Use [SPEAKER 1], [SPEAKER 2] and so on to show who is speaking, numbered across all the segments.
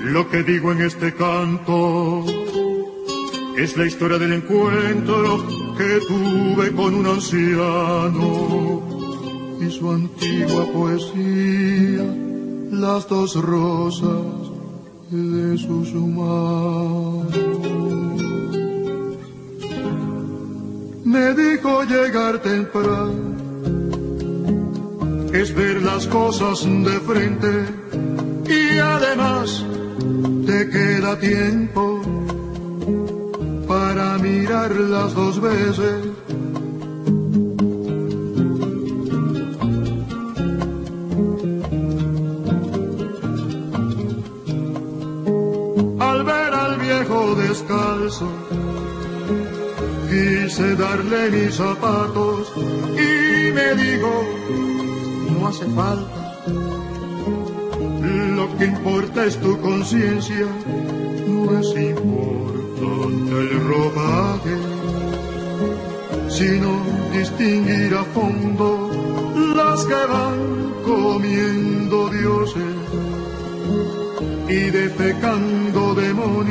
[SPEAKER 1] Lo que digo en este canto es la historia del encuentro que tuve con un anciano y su antigua poesía, las dos rosas de sus humanos. Me dijo llegar temprano, es ver las cosas de frente y además te queda tiempo para mirarlas dos veces. Al ver al viejo descalzo, quise darle mis zapatos y me digo, no hace falta. Que importa es tu conciencia, no es importante el ropaje, sino distinguir a fondo las que van comiendo dioses y defecando demonios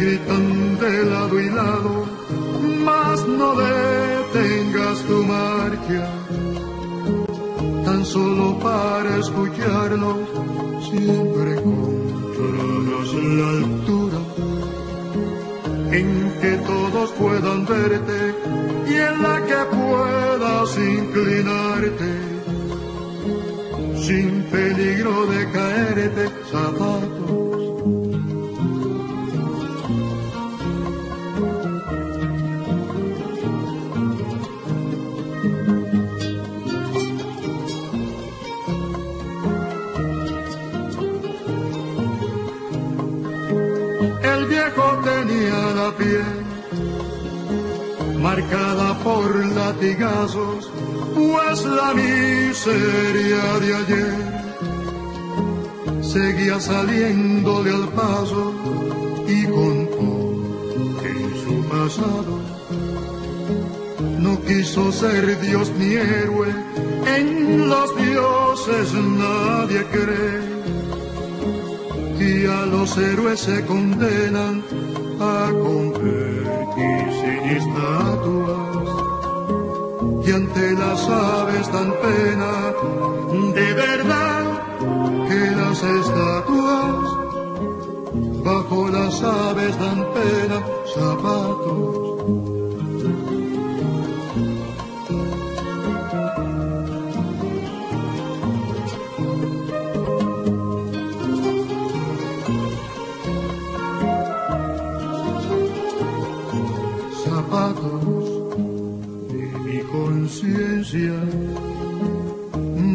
[SPEAKER 1] gritan de lado y lado, mas no detengas tu marcha, tan solo para escucharlos, siempre encontrarás la altura en que todos puedan verte y en la que puedas inclinarte ser Dios ni héroe, en los dioses nadie cree. Y a los héroes se condenan a convertirse en estatuas. Y ante las aves dan pena, de verdad que las estatuas. Bajo las aves dan pena. Zapatos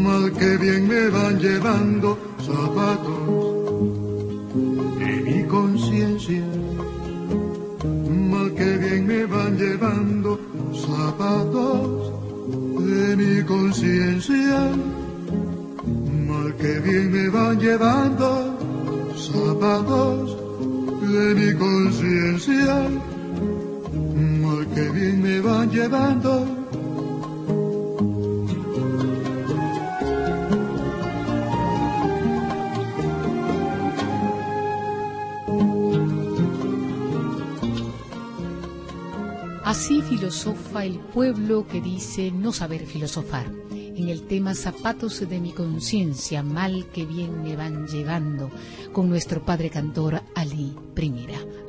[SPEAKER 1] mal que bien me van llevando
[SPEAKER 2] pueblo que dice no saber filosofar. En el tema Zapatos de mi conciencia, mal que bien me van llevando, con nuestro padre cantor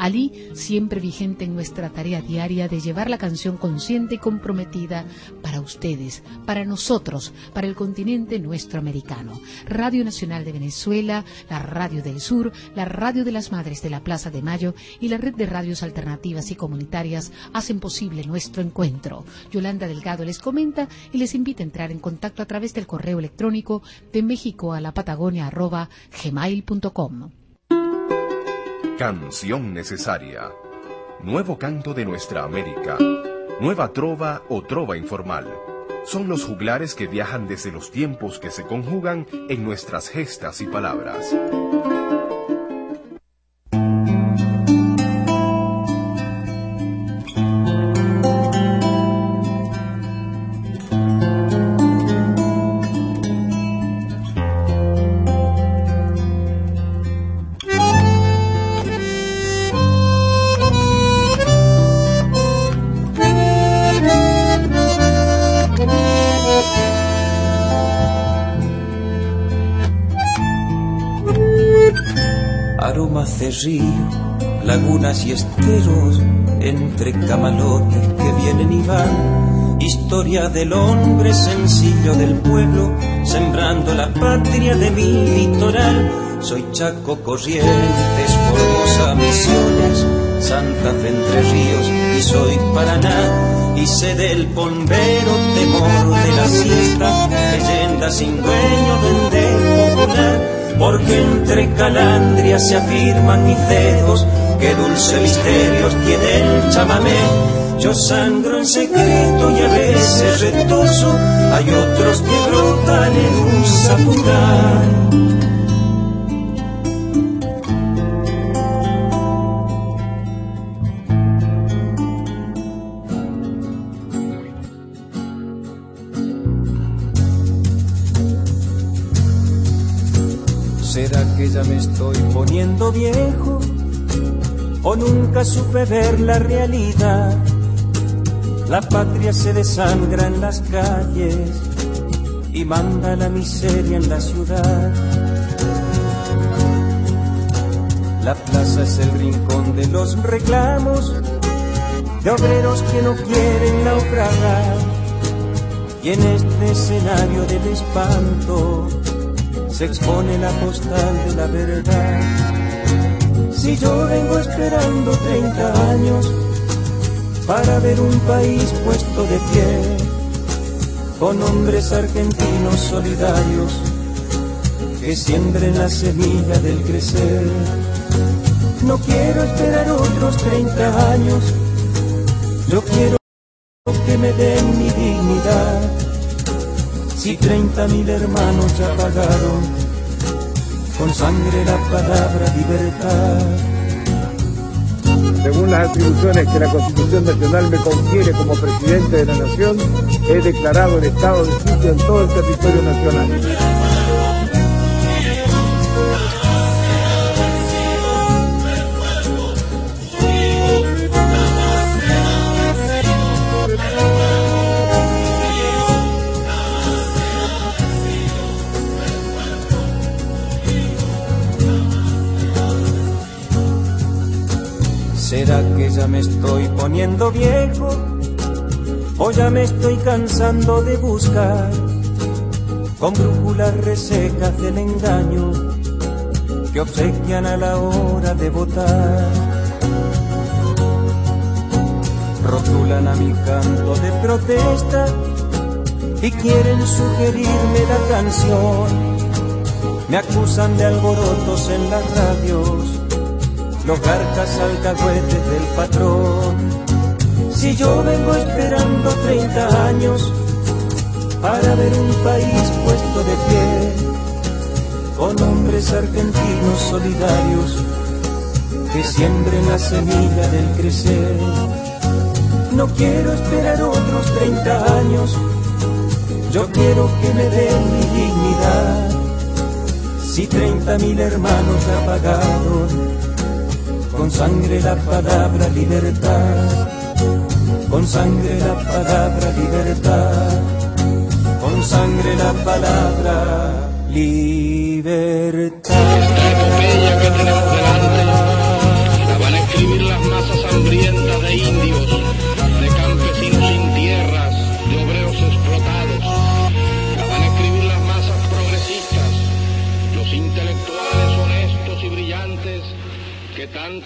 [SPEAKER 2] Ali, siempre vigente en nuestra tarea diaria de llevar la canción consciente y comprometida para ustedes, para nosotros, para el continente nuestro americano. Radio Nacional de Venezuela, la Radio del Sur, la Radio de las Madres de la Plaza de Mayo y la red de radios alternativas y comunitarias hacen posible nuestro encuentro. Yolanda Delgado les comenta y les invita a entrar en contacto a través del correo electrónico de México a la Patagonia arroba gmail.com.
[SPEAKER 3] Canción necesaria. Nuevo canto de nuestra América. Nueva trova o trova informal. son los juglares que viajan desde los tiempos que se conjugan en nuestras gestas y palabras.
[SPEAKER 4] Lagunas y esteros, entre camalotes que vienen y van. Historia del hombre sencillo del pueblo, sembrando la patria de mi litoral. Soy Chaco Corrientes, Formosa Misiones, Santa Fe Entre Ríos y soy Paraná. Y sé del bombero temor de la siesta, leyenda sin dueño del popular porque entre calandrias se afirman mis dedos, que dulce misterios tiene el chamamé. Yo sangro en secreto y a veces retoso, hay otros que brotan en un zapudán. ya me estoy poniendo viejo o nunca supe ver la realidad. La patria se desangra en las calles y manda la miseria en la ciudad. La plaza es el rincón de los reclamos de obreros que no quieren naufragar. Y en este escenario del espanto se expone la postal de la verdad. Si yo vengo esperando 30 años para ver un país puesto de pie, con hombres argentinos solidarios que siembren la semilla del crecer. No quiero esperar otros 30 años, yo quiero que me den mi dignidad si treinta mil hermanos ya pagaron con sangre la palabra libertad.
[SPEAKER 5] Según las atribuciones que la Constitución Nacional me confiere como presidente de la Nación, he declarado el estado de sitio en todo el territorio nacional.
[SPEAKER 4] ¿Será que ya me estoy poniendo viejo? ¿O ya me estoy cansando de buscar con brújulas resecas del engaño que obsequian a la hora de votar? Rotulan a mi canto de protesta y quieren sugerirme la canción. Me acusan de alborotos en las radios los garcas alcahuetes del patrón. Si yo vengo esperando 30 años para ver un país puesto de pie, con hombres argentinos solidarios que siembren la semilla del crecer. No quiero esperar otros 30 años, yo quiero que me den mi dignidad. Si 30 mil hermanos apagaron con sangre la palabra libertad, con sangre la palabra libertad, con sangre la palabra libertad.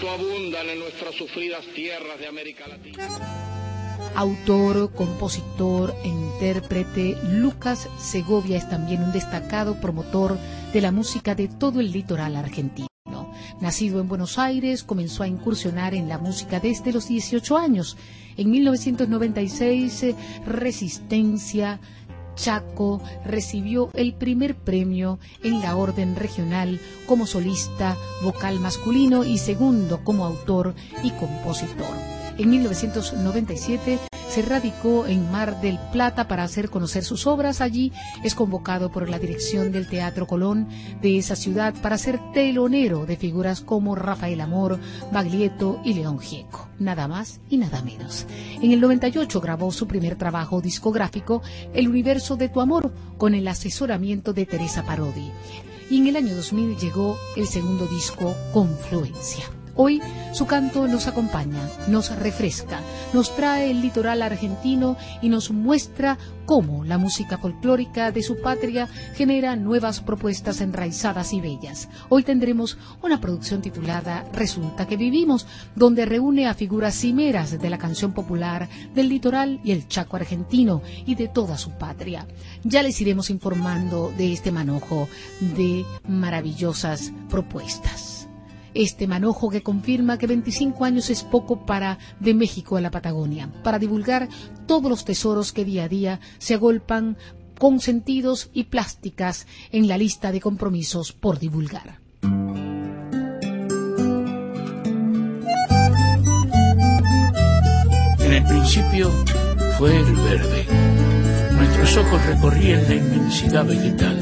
[SPEAKER 6] Abundan en nuestras sufridas tierras de América Latina.
[SPEAKER 2] Autor, compositor e intérprete, Lucas Segovia es también un destacado promotor de la música de todo el litoral argentino. Nacido en Buenos Aires, comenzó a incursionar en la música desde los 18 años. En 1996, eh, Resistencia Chaco recibió el primer premio en la orden regional como solista vocal masculino y segundo como autor y compositor. En 1997 se radicó en Mar del Plata para hacer conocer sus obras. Allí es convocado por la dirección del Teatro Colón de esa ciudad para ser telonero de figuras como Rafael Amor, Baglietto y León Gieco. Nada más y nada menos. En el 98 grabó su primer trabajo discográfico, El Universo de tu Amor, con el asesoramiento de Teresa Parodi. Y en el año 2000 llegó el segundo disco, Confluencia. Hoy su canto nos acompaña, nos refresca, nos trae el litoral argentino y nos muestra cómo la música folclórica de su patria genera nuevas propuestas enraizadas y bellas. Hoy tendremos una producción titulada Resulta que vivimos, donde reúne a figuras cimeras de la canción popular del litoral y el chaco argentino y de toda su patria. Ya les iremos informando de este manojo de maravillosas propuestas este manojo que confirma que 25 años es poco para de México a la Patagonia, para divulgar todos los tesoros que día a día se agolpan con sentidos y plásticas en la lista de compromisos por divulgar.
[SPEAKER 7] En el principio fue el verde. Nuestros ojos recorrían la inmensidad vegetal.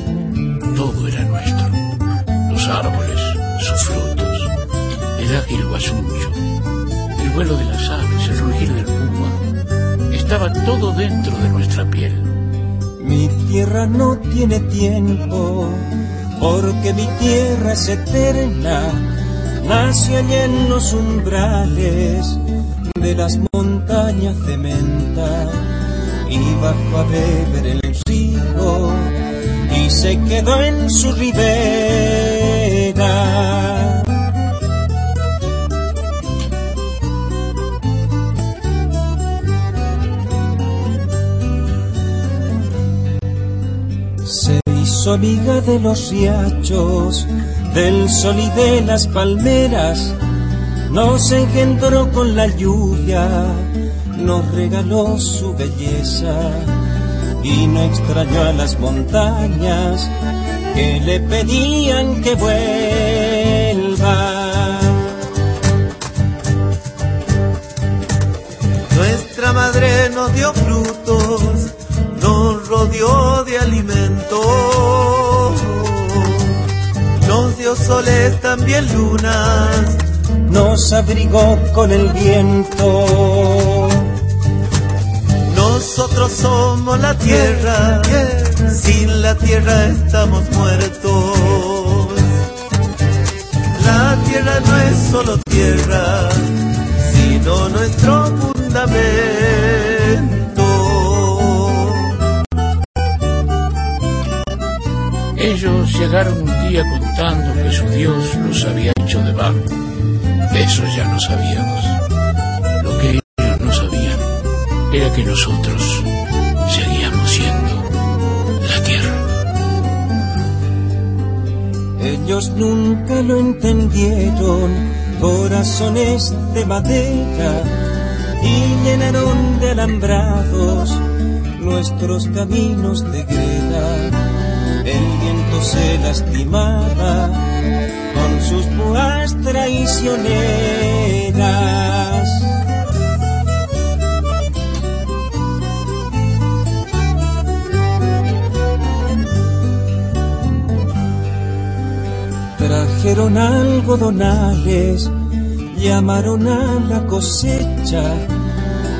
[SPEAKER 7] Todo era nuestro. Los árboles, su fruto el ágil guasullo, el vuelo de las aves, el rugir del puma, estaba todo dentro de nuestra piel.
[SPEAKER 4] Mi tierra no tiene tiempo, porque mi tierra es eterna, nació allá en los umbrales de las montañas de menta, y bajo a beber el río, y se quedó en su ribera amiga de los riachos, del sol y de las palmeras, nos engendró con la lluvia, nos regaló su belleza y no extrañó a las montañas que le pedían que vuelva.
[SPEAKER 8] Nuestra madre nos dio nos rodeó de alimento, nos dio soles, también lunas,
[SPEAKER 4] nos abrigó con el viento.
[SPEAKER 8] Nosotros somos la tierra, sin la tierra estamos muertos. La tierra no es solo tierra, sino nuestro fundamento.
[SPEAKER 7] Ellos llegaron un día contando que su Dios los había hecho de barro. Eso ya no sabíamos. Lo que ellos no sabían era que nosotros seguíamos siendo la tierra.
[SPEAKER 4] Ellos nunca lo entendieron, corazones de madera, y llenaron de alambrados nuestros caminos de el se lastimaba con sus púas traicioneras. Trajeron algodonales, llamaron a la cosecha,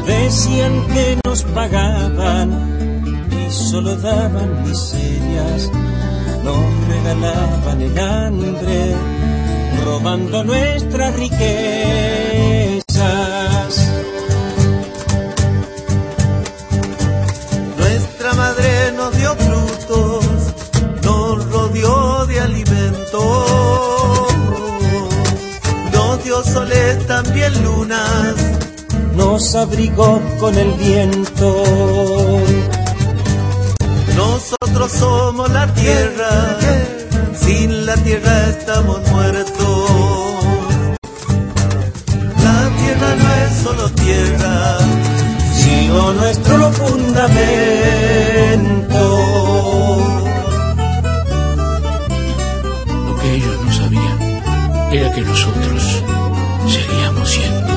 [SPEAKER 4] decían que nos pagaban solo daban miserias, nos regalaban el hambre, robando nuestras riquezas.
[SPEAKER 8] Nuestra madre nos dio frutos, nos rodeó de alimento, nos dio soles, también lunas,
[SPEAKER 4] nos abrigó con el viento
[SPEAKER 8] nosotros somos la tierra, sin la tierra estamos muertos.
[SPEAKER 9] La tierra
[SPEAKER 8] no es solo tierra,
[SPEAKER 4] sino nuestro fundamento.
[SPEAKER 7] Lo que ellos no sabían era que nosotros seguíamos siendo.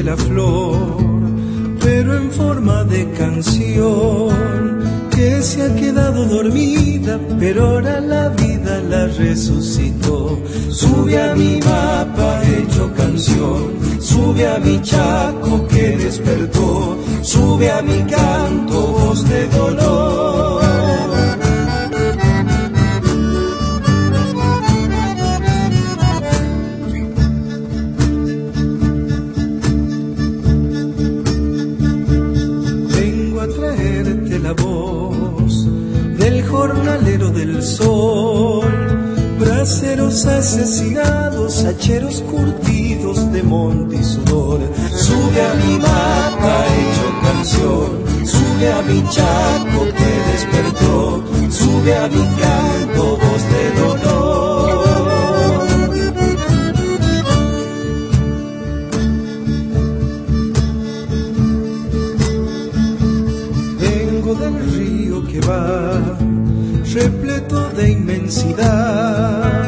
[SPEAKER 9] Traerte la flor, pero en forma de canción que se ha quedado dormida, pero ahora la vida la resucitó. Sube a mi mapa hecho canción, sube a mi chaco que despertó, sube a mi canto voz de dolor. Asesinados, hacheros curtidos de monte y sudor. Sube a mi mapa hecho canción, sube a mi chaco que despertó, sube a mi canto voz de dolor. Vengo del río que va repleto de inmensidad.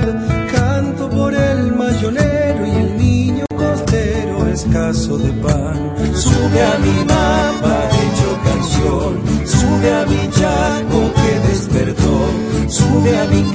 [SPEAKER 9] De pan. Sube a mi mapa hecho canción, sube a mi chaco que despertó, sube a mi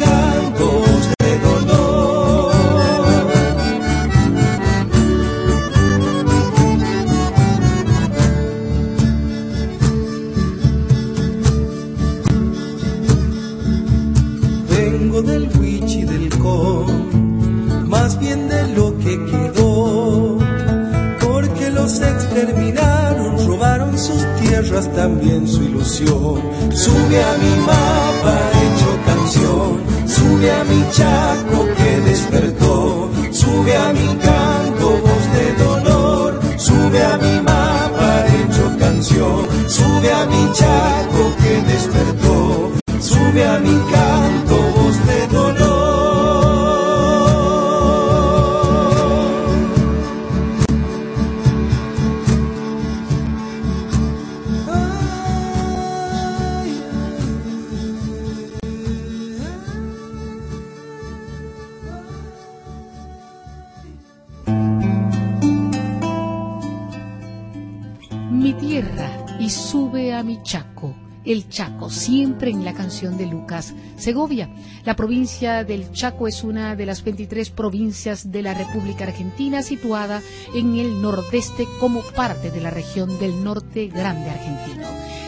[SPEAKER 2] El Chaco, siempre en la canción de Lucas Segovia. La provincia del Chaco es una de las 23 provincias de la República Argentina situada en el nordeste como parte de la región del norte grande argentino.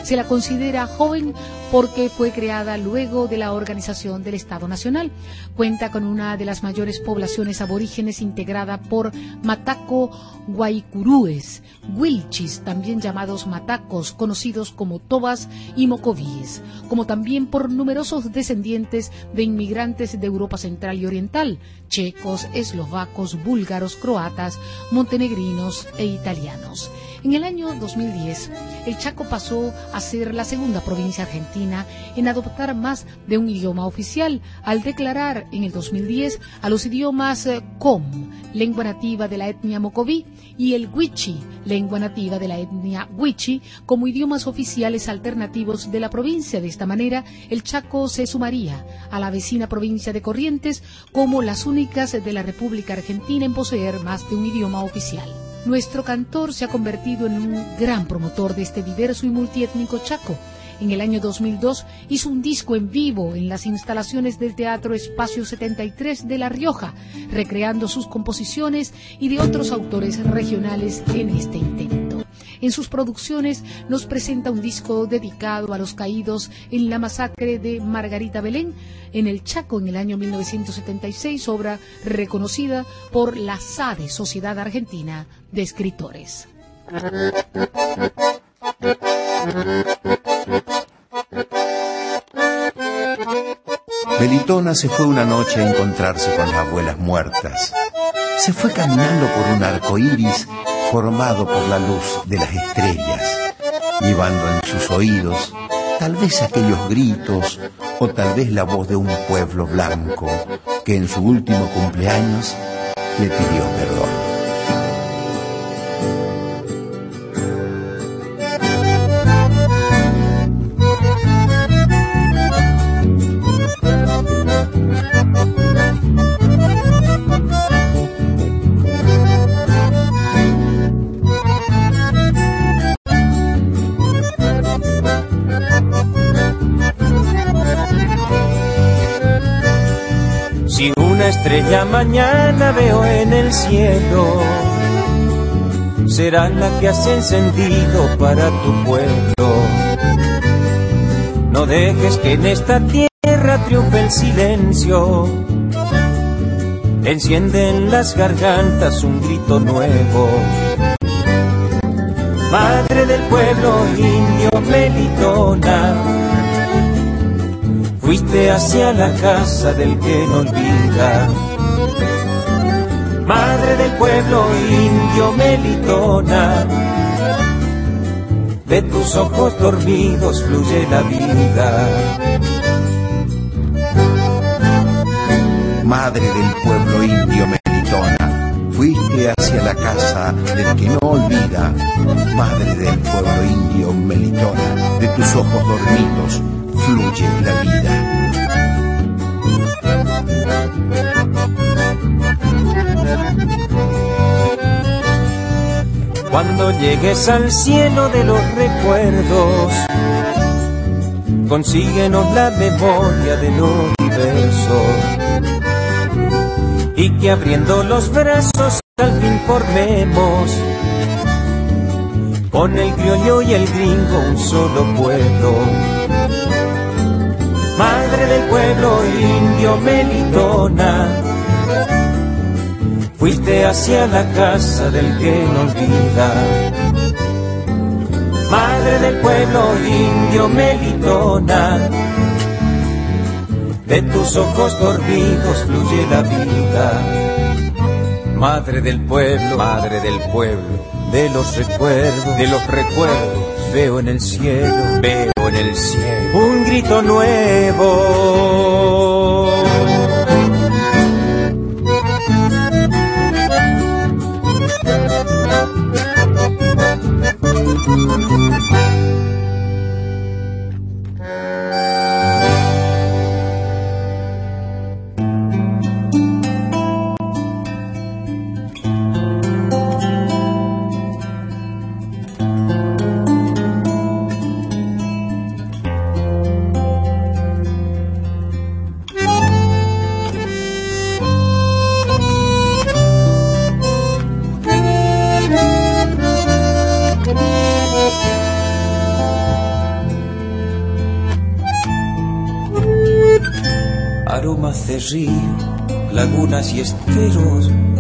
[SPEAKER 2] Se la considera joven porque fue creada luego de la organización del Estado Nacional. Cuenta con una de las mayores poblaciones aborígenes integrada por Mataco Guaycurúes, Wilchis, también llamados Matacos, conocidos como Tobas y Mocovíes, como también por numerosos descendientes de inmigrantes de Europa Central y Oriental, checos, eslovacos, búlgaros, croatas, montenegrinos e italianos. En el año 2010, el Chaco pasó a ser la segunda provincia argentina en adoptar más de un idioma oficial, al declarar en el 2010 a los idiomas eh, Com, lengua nativa de la etnia Mocoví, y el Huichi, lengua nativa de la etnia Huichi, como idiomas oficiales alternativos de la provincia. De esta manera, el Chaco se sumaría a la vecina provincia de Corrientes como las únicas de la República Argentina en poseer más de un idioma oficial. Nuestro cantor se ha convertido en un gran promotor de este diverso y multiétnico Chaco. En el año 2002 hizo un disco en vivo en las instalaciones del Teatro Espacio 73 de La Rioja, recreando sus composiciones y de otros autores regionales en este intento. En sus producciones nos presenta un disco dedicado a los caídos en la masacre de Margarita Belén en el Chaco en el año 1976, obra reconocida por la SADE, Sociedad Argentina de Escritores.
[SPEAKER 10] Melitona se fue una noche a encontrarse con las abuelas muertas. Se fue caminando por un arco iris formado por la luz de las estrellas, llevando en sus oídos tal vez aquellos gritos o tal vez la voz de un pueblo blanco que en su último cumpleaños le pidió perdón.
[SPEAKER 4] Estrella mañana veo en el cielo. Será la que has encendido para tu pueblo. No dejes que en esta tierra triunfe el silencio. Enciende en las gargantas un grito nuevo. Madre del pueblo indio melitona, fuiste hacia la casa del que no olvida. Madre del pueblo indio melitona, de tus ojos dormidos fluye la vida.
[SPEAKER 10] Madre del pueblo indio melitona, fuiste hacia la casa del que no olvida. Madre del pueblo indio melitona, de tus ojos dormidos fluye la vida.
[SPEAKER 4] Cuando llegues al cielo de los recuerdos, consíguenos la memoria del universo. Y que abriendo los brazos al fin formemos con el criollo y el gringo un solo pueblo. Madre del pueblo indio melitona, fuiste hacia la casa del que no olvida. Madre del pueblo indio melitona, de tus ojos dormidos fluye la vida. Madre del pueblo, madre del pueblo, de los recuerdos, de los recuerdos, veo en el cielo, veo en el cielo un grito nuevo.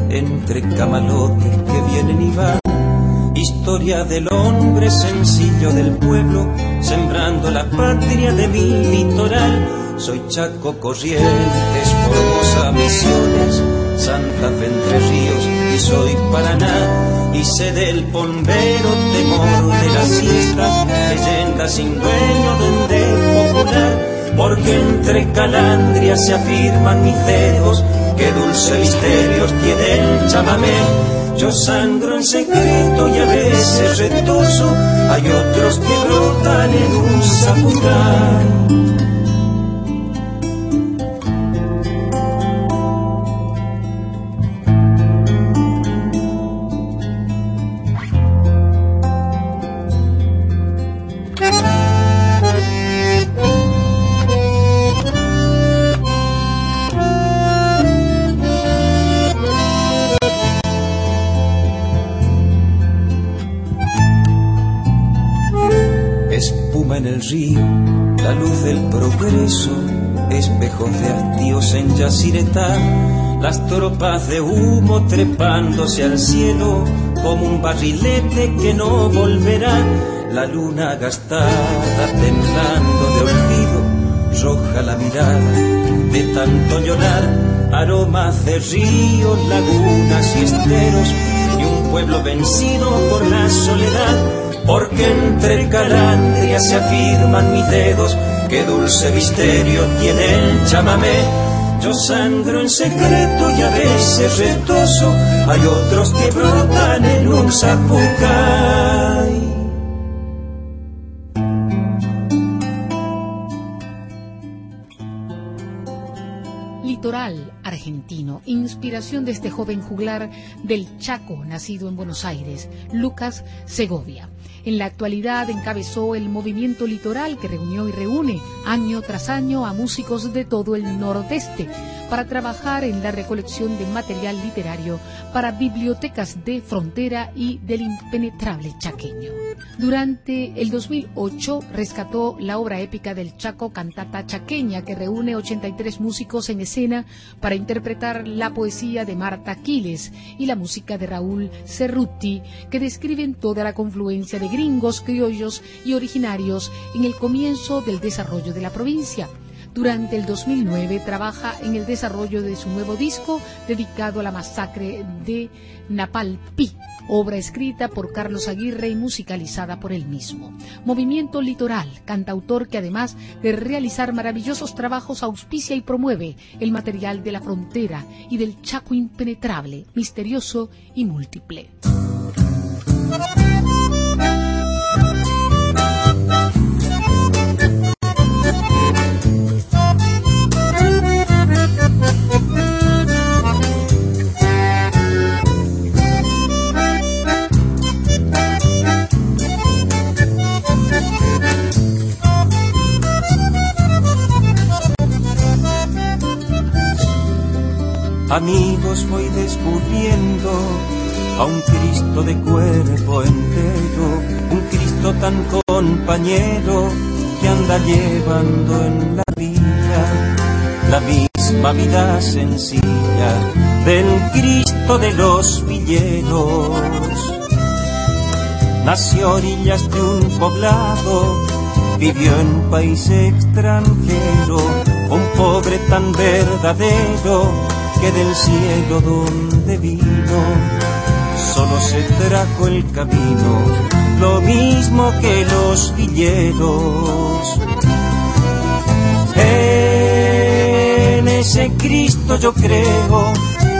[SPEAKER 4] Entre camalotes que vienen y van. Historia del hombre sencillo del pueblo, sembrando la patria de mi litoral. Soy Chaco Corrientes, Formosa Misiones, Santa Fe Entre Ríos y soy Paraná. Y sé del pombero temor de la siesta, leyenda sin dueño donde popular porque entre calandrias se afirman mis dedos, que dulce misterios tiene el chamamé. Yo sangro en secreto y a veces retoso, hay otros que brotan en un zapucán. En Yacyretá, las tropas de humo trepándose al cielo como un barrilete que no volverá, la luna gastada temblando de olvido, roja la mirada de tanto llorar, aromas de ríos, lagunas y esteros y un pueblo vencido por la soledad porque entre calandrias se afirman mis dedos, qué dulce misterio tiene el chamamé. Yo sangro en secreto y a veces retoso, hay otros que brotan en un zapucay.
[SPEAKER 2] Litoral argentino, inspiración de este joven juglar del Chaco, nacido en Buenos Aires, Lucas Segovia. En la actualidad encabezó el movimiento litoral que reunió y reúne año tras año a músicos de todo el nordeste, para trabajar en la recolección de material literario para bibliotecas de frontera y del impenetrable chaqueño. Durante el 2008 rescató la obra épica del Chaco Cantata Chaqueña, que reúne 83 músicos en escena para interpretar la poesía de Marta Aquiles y la música de Raúl Cerruti, que describen toda la confluencia de gringos, criollos y originarios en el comienzo del desarrollo de la provincia. Durante el 2009 trabaja en el desarrollo de su nuevo disco dedicado a la masacre de Napalpí, obra escrita por Carlos Aguirre y musicalizada por él mismo. Movimiento Litoral, cantautor que además de realizar maravillosos trabajos auspicia y promueve el material de la frontera y del Chaco impenetrable, misterioso y múltiple.
[SPEAKER 4] Amigos voy descubriendo a un Cristo de cuerpo entero, un Cristo tan compañero que anda llevando en la vida la misma vida sencilla del Cristo de los villeros. Nació orillas de un poblado, vivió en país extranjero, un pobre tan verdadero que del cielo donde vino solo se trajo el camino, lo mismo que los villeros. En ese Cristo yo creo,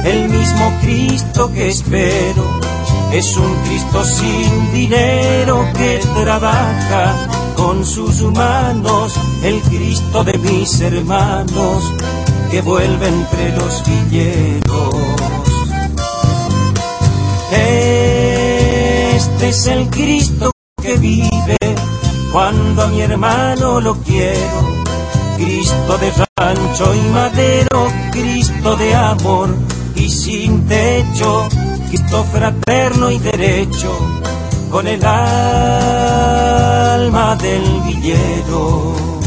[SPEAKER 4] el mismo Cristo que espero, es un Cristo sin dinero que trabaja con sus manos, el Cristo de mis hermanos que vuelve entre los villeros. Este es el Cristo que vive cuando a mi hermano lo quiero. Cristo de rancho y madero, Cristo de amor y sin techo, Cristo fraterno y derecho, con el alma del villero.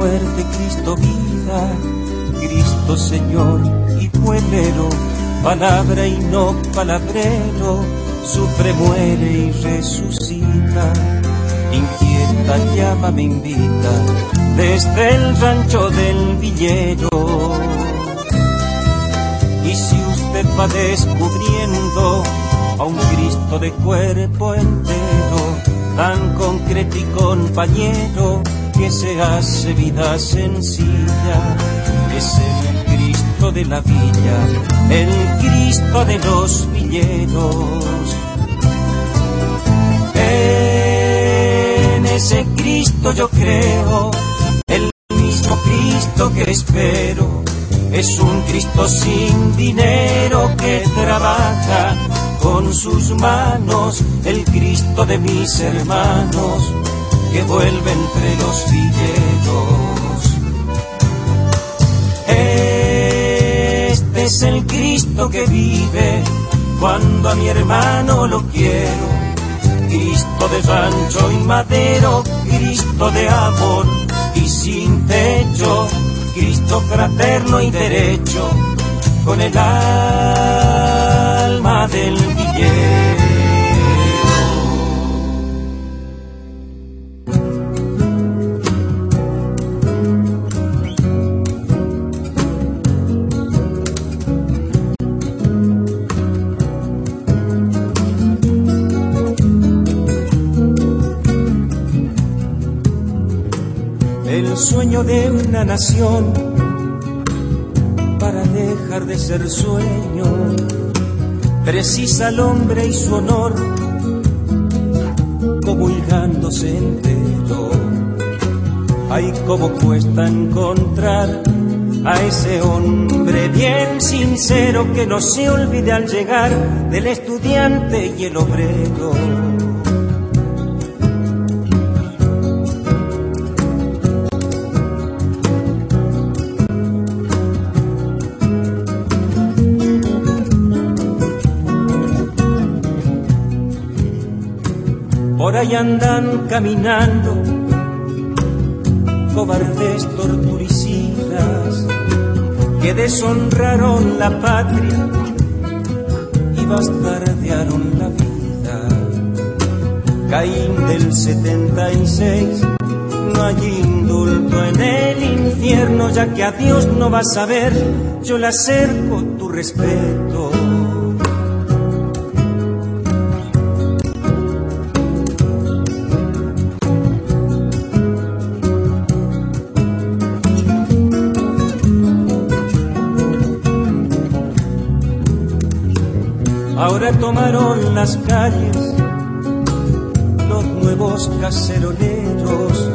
[SPEAKER 4] Muerte, Cristo vida, Cristo Señor y pueblero, palabra y no palabrero, sufre, muere y resucita. Inquieta llama me invita desde el rancho del villero. Y si usted va descubriendo a un Cristo de cuerpo entero, tan concreto y compañero, que se hace vida sencilla. Es el Cristo de la villa, el Cristo de los villeros. En ese Cristo yo creo, el mismo Cristo que espero. Es un Cristo sin dinero que trabaja con sus manos, el Cristo de mis hermanos que vuelve entre los villeros. Este es el Cristo que vive cuando a mi hermano lo quiero. Cristo de rancho y madero, Cristo de amor y sin techo, Cristo fraterno y derecho, con el alma del villero. Sueño de una nación para dejar de ser sueño precisa al hombre y su honor, comulgándose entero. Ay, cómo cuesta encontrar a ese hombre bien sincero que no se olvide al llegar del estudiante y el obrero. Ahí andan caminando cobardes torturicidas que deshonraron la patria y bastardearon la vida. Caín del 76, no hay indulto en el infierno, ya que a Dios no vas a ver, yo le acerco tu respeto. Ahora tomaron las calles los nuevos caceroleros,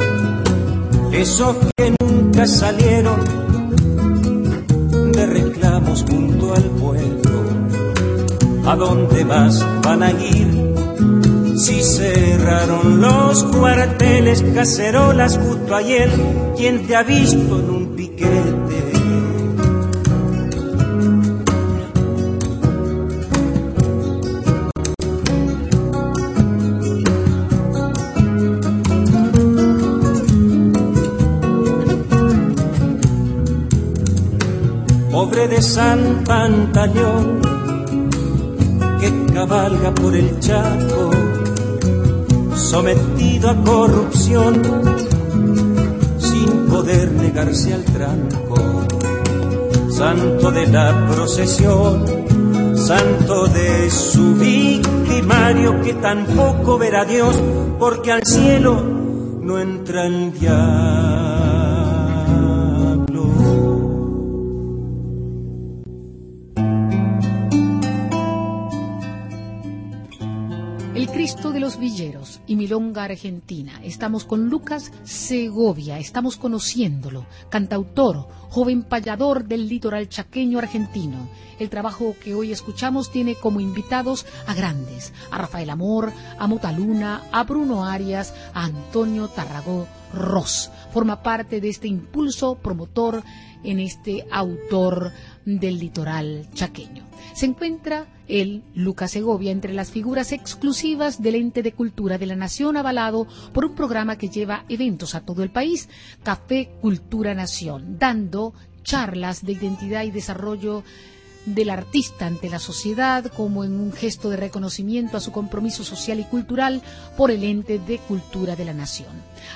[SPEAKER 4] esos que nunca salieron de reclamos junto al pueblo. ¿A dónde más van a ir? Si cerraron los cuarteles, cacerolas justo ayer, ¿quién te ha visto en un piquete? De San Pantaleón, que cabalga por el Chaco, sometido a corrupción, sin poder negarse al tranco. Santo de la procesión, santo de su victimario, que tampoco verá Dios, porque al cielo no entra el
[SPEAKER 2] Y Milonga Argentina. Estamos con Lucas Segovia, estamos conociéndolo, cantautor, joven payador del litoral chaqueño argentino. El trabajo que hoy escuchamos tiene como invitados a grandes, a Rafael Amor, a Motaluna, a Bruno Arias, a Antonio Tarragó Ross. Forma parte de este impulso promotor en este autor del litoral chaqueño. Se encuentra el Lucas Segovia entre las figuras exclusivas del ente de cultura de la nación avalado por un programa que lleva eventos a todo el país, Café Cultura Nación, dando charlas de identidad y desarrollo del artista ante la sociedad como en un gesto de reconocimiento a su compromiso social y cultural por el ente de cultura de la nación.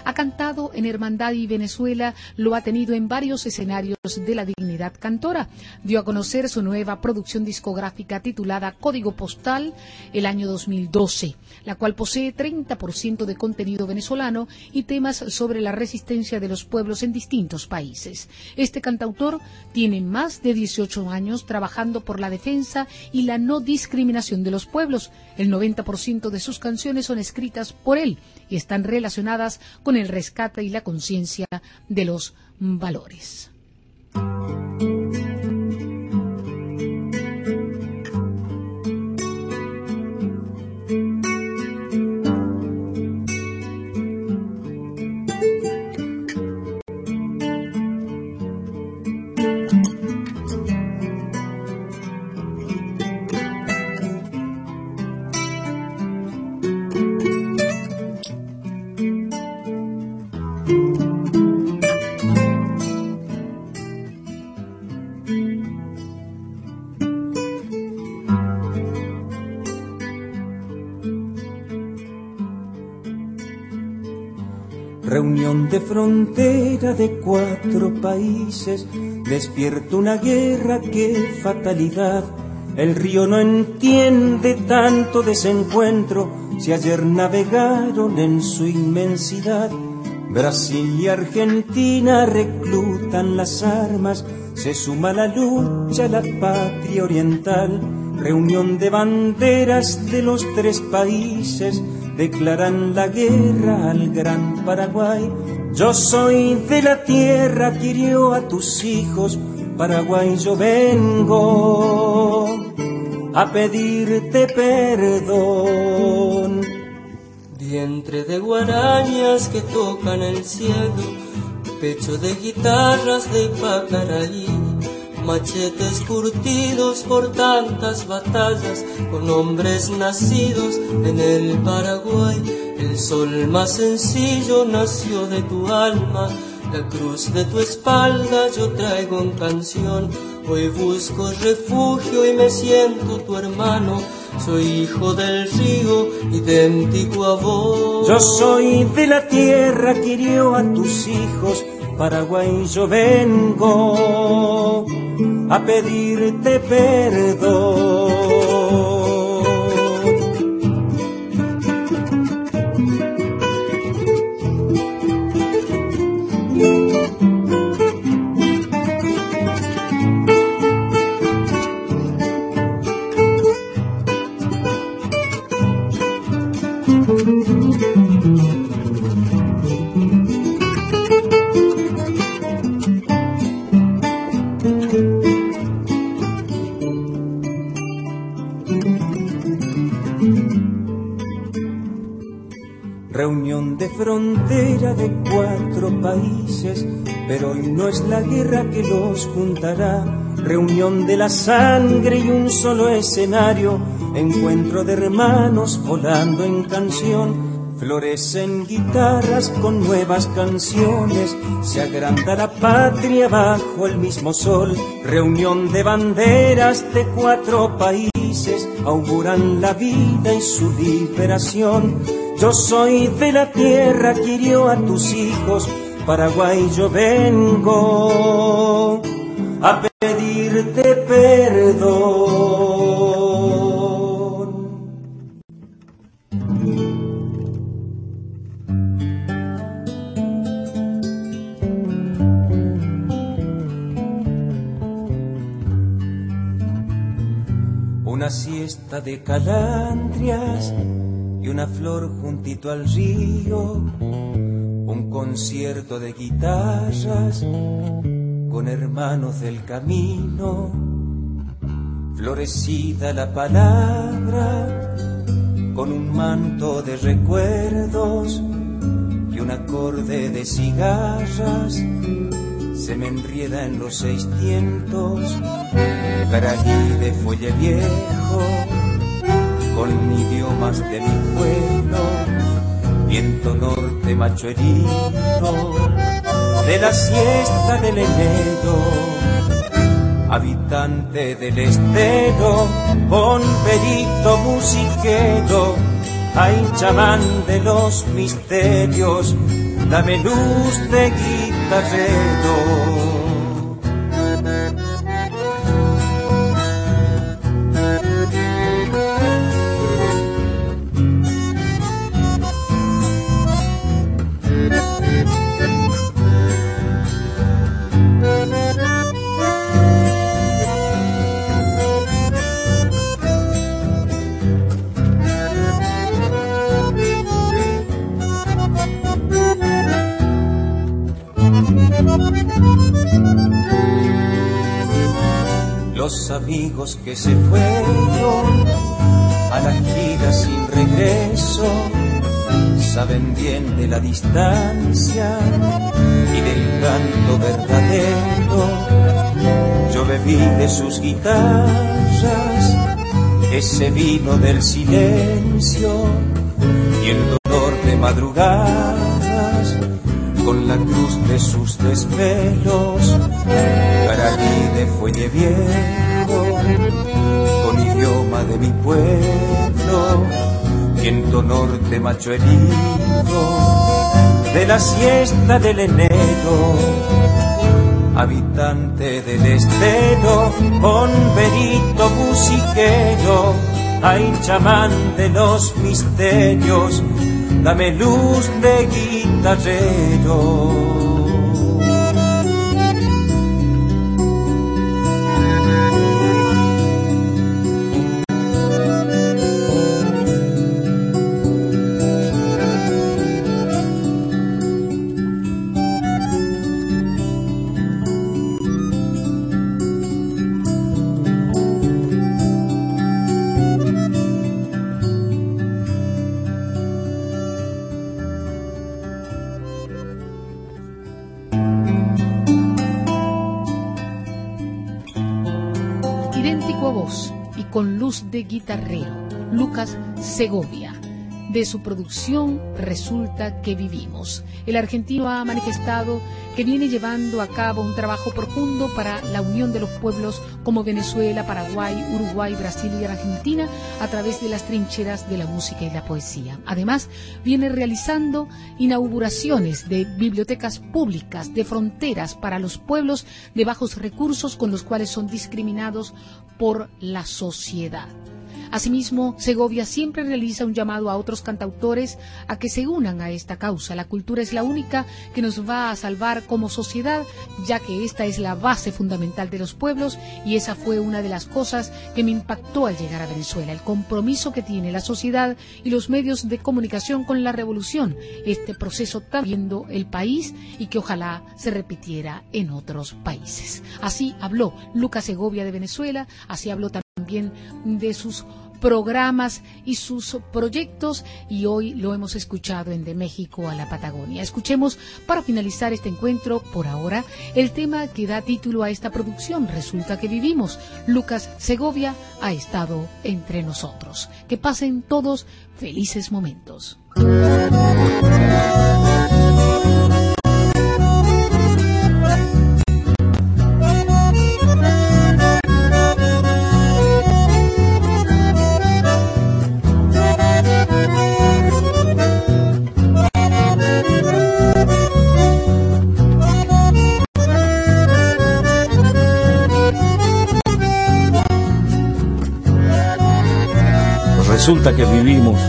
[SPEAKER 2] Ha cantado en Hermandad y Venezuela, lo ha tenido en varios escenarios de la dignidad cantora. Dio a conocer su nueva producción discográfica titulada Código Postal el año 2012, la cual posee 30% de contenido venezolano y temas sobre la resistencia de los pueblos en distintos países. Este cantautor tiene más de 18 años trabajando por la defensa y la no discriminación de los pueblos. El 90% de sus canciones son escritas por él y están relacionadas con el rescate y la conciencia de los valores.
[SPEAKER 4] Frontera de cuatro países, despierta una guerra, qué fatalidad. El río no entiende tanto desencuentro, si ayer navegaron en su inmensidad. Brasil y Argentina reclutan las armas, se suma la lucha la patria oriental Reunión de banderas de los tres países declaran la guerra al gran Paraguay. Yo soy de la tierra que hirió a tus hijos, Paraguay yo vengo a pedirte perdón.
[SPEAKER 11] Vientre de guarañas que tocan el cielo, pecho de guitarras de Pacaraí, machetes curtidos por tantas batallas, con hombres nacidos en el Paraguay. El sol más sencillo nació de tu alma, la cruz de tu espalda yo traigo en canción. Hoy busco refugio y me siento tu hermano. Soy hijo del río, idéntico a vos.
[SPEAKER 4] Yo soy de la tierra que hirió a tus hijos. Paraguay yo vengo a pedirte perdón. Es la guerra que los juntará. Reunión de la sangre y un solo escenario, encuentro de hermanos volando en canción. Florecen guitarras con nuevas canciones, se agranda la patria bajo el mismo sol. Reunión de banderas de cuatro países, auguran la vida y su liberación yo soy de la tierra que hirió a tus hijos, Paraguay yo vengo a pedirte perdón. Una siesta de calandrias y una flor juntito al río, concierto de guitarras con hermanos del camino, florecida la palabra con un manto de recuerdos y un acorde de cigarras. Se me enrieda en los seiscientos, carají de fuelle viejo con idiomas de mi pueblo, viento norte macho herido, de la siesta del enero, habitante del estero, con perito musiquero, hay chamán de los misterios, dame luz de guitarrero. Saben bien de la distancia y del canto verdadero. Yo bebí de sus guitarras ese vino del silencio y el dolor de madrugadas con la cruz de sus desvelos, carají de fuelle bien con idioma de mi pueblo, viento norte macho de la siesta del enero, habitante del estero, con verito musiquero, hay chamán de los misterios, dame luz de guitarrero.
[SPEAKER 2] De guitarrero, Lucas Segovia de su producción Resulta que vivimos. El argentino ha manifestado que viene llevando a cabo un trabajo profundo para la unión de los pueblos como Venezuela, Paraguay, Uruguay, Brasil y Argentina a través de las trincheras de la música y la poesía. Además, viene realizando inauguraciones de bibliotecas públicas de fronteras para los pueblos de bajos recursos con los cuales son discriminados por la sociedad. Asimismo, Segovia siempre realiza un llamado a otros cantautores a que se unan a esta causa. La cultura es la única que nos va a salvar como sociedad, ya que esta es la base fundamental de los pueblos y esa fue una de las cosas que me impactó al llegar a Venezuela, el compromiso que tiene la sociedad y los medios de comunicación con la revolución. Este proceso está viendo el país y que ojalá se repitiera en otros países. Así habló Lucas Segovia de Venezuela, así habló también de sus programas y sus proyectos y hoy lo hemos escuchado en De México a la Patagonia. Escuchemos para finalizar este encuentro por ahora el tema que da título a esta producción. Resulta que vivimos. Lucas Segovia ha estado entre nosotros. Que pasen todos felices momentos.
[SPEAKER 12] Resulta que vivimos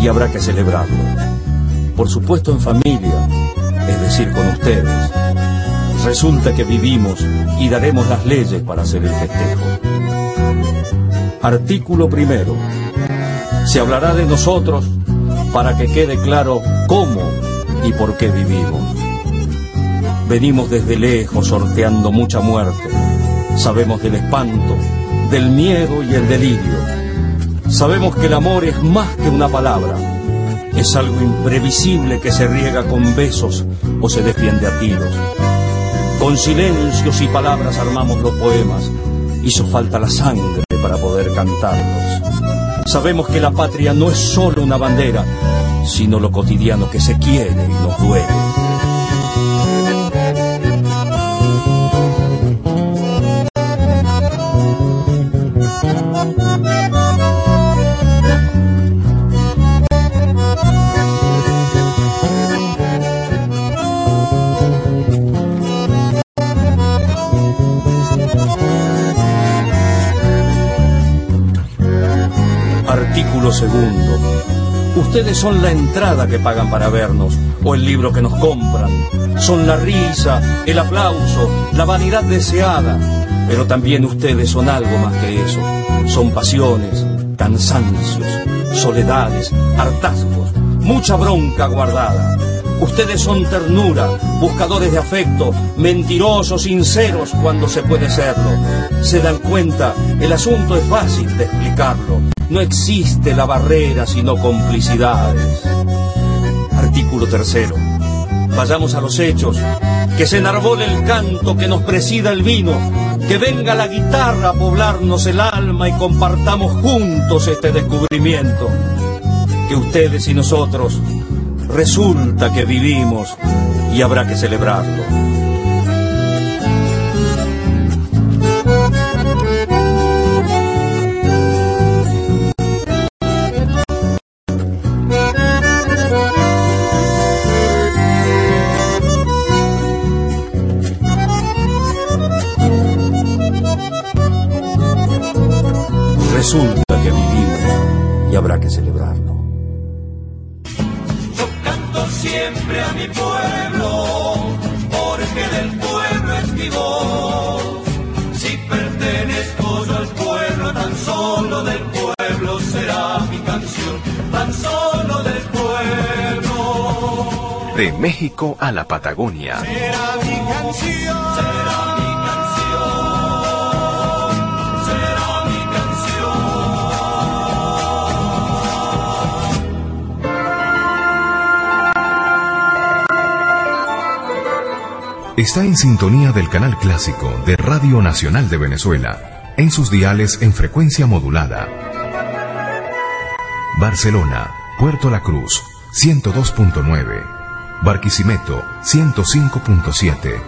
[SPEAKER 12] y habrá que celebrarlo. Por supuesto en familia, es decir, con ustedes. Resulta que vivimos y daremos las leyes para hacer el festejo. Artículo primero. Se hablará de nosotros para que quede claro cómo y por qué vivimos. Venimos desde lejos sorteando mucha muerte. Sabemos del espanto, del miedo y el delirio Sabemos que el amor es más que una palabra. Es algo imprevisible que se riega con besos o se defiende a tiros. Con silencios y palabras armamos los poemas. Hizo falta la sangre para poder cantarlos. Sabemos que la patria no es solo una bandera, sino lo cotidiano que se quiere y nos duele. Segundo. Ustedes son la entrada que pagan para vernos, o el libro que nos compran. Son la risa, el aplauso, la vanidad deseada. Pero también ustedes son algo más que eso. Son pasiones, cansancios, soledades, hartazgos, mucha bronca guardada. Ustedes son ternura, buscadores de afecto, mentirosos, sinceros cuando se puede serlo. Se dan cuenta, el asunto es fácil de explicarlo. No existe la barrera sino complicidades. Artículo tercero. Vayamos a los hechos. Que se enarbole el canto, que nos presida el vino, que venga la guitarra a poblarnos el alma y compartamos juntos este descubrimiento. Que ustedes y nosotros resulta que vivimos y habrá que celebrarlo.
[SPEAKER 3] De México a la Patagonia.
[SPEAKER 13] Será mi canción.
[SPEAKER 3] Está en sintonía del canal clásico de Radio Nacional de Venezuela en sus diales en frecuencia modulada. Barcelona, Puerto La Cruz, 102.9. Barquisimeto, 105.7.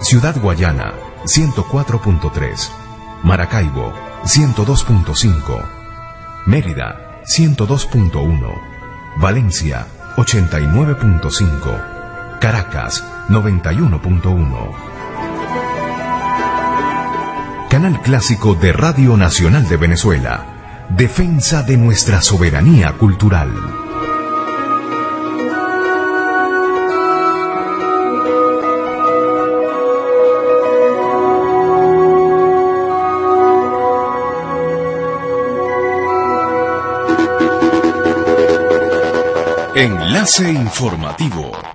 [SPEAKER 3] Ciudad Guayana, 104.3. Maracaibo, 102.5. Mérida, 102.1. Valencia, 89.5. Caracas, 91.1. Canal Clásico de Radio Nacional de Venezuela. Defensa de nuestra soberanía cultural. Enlace informativo.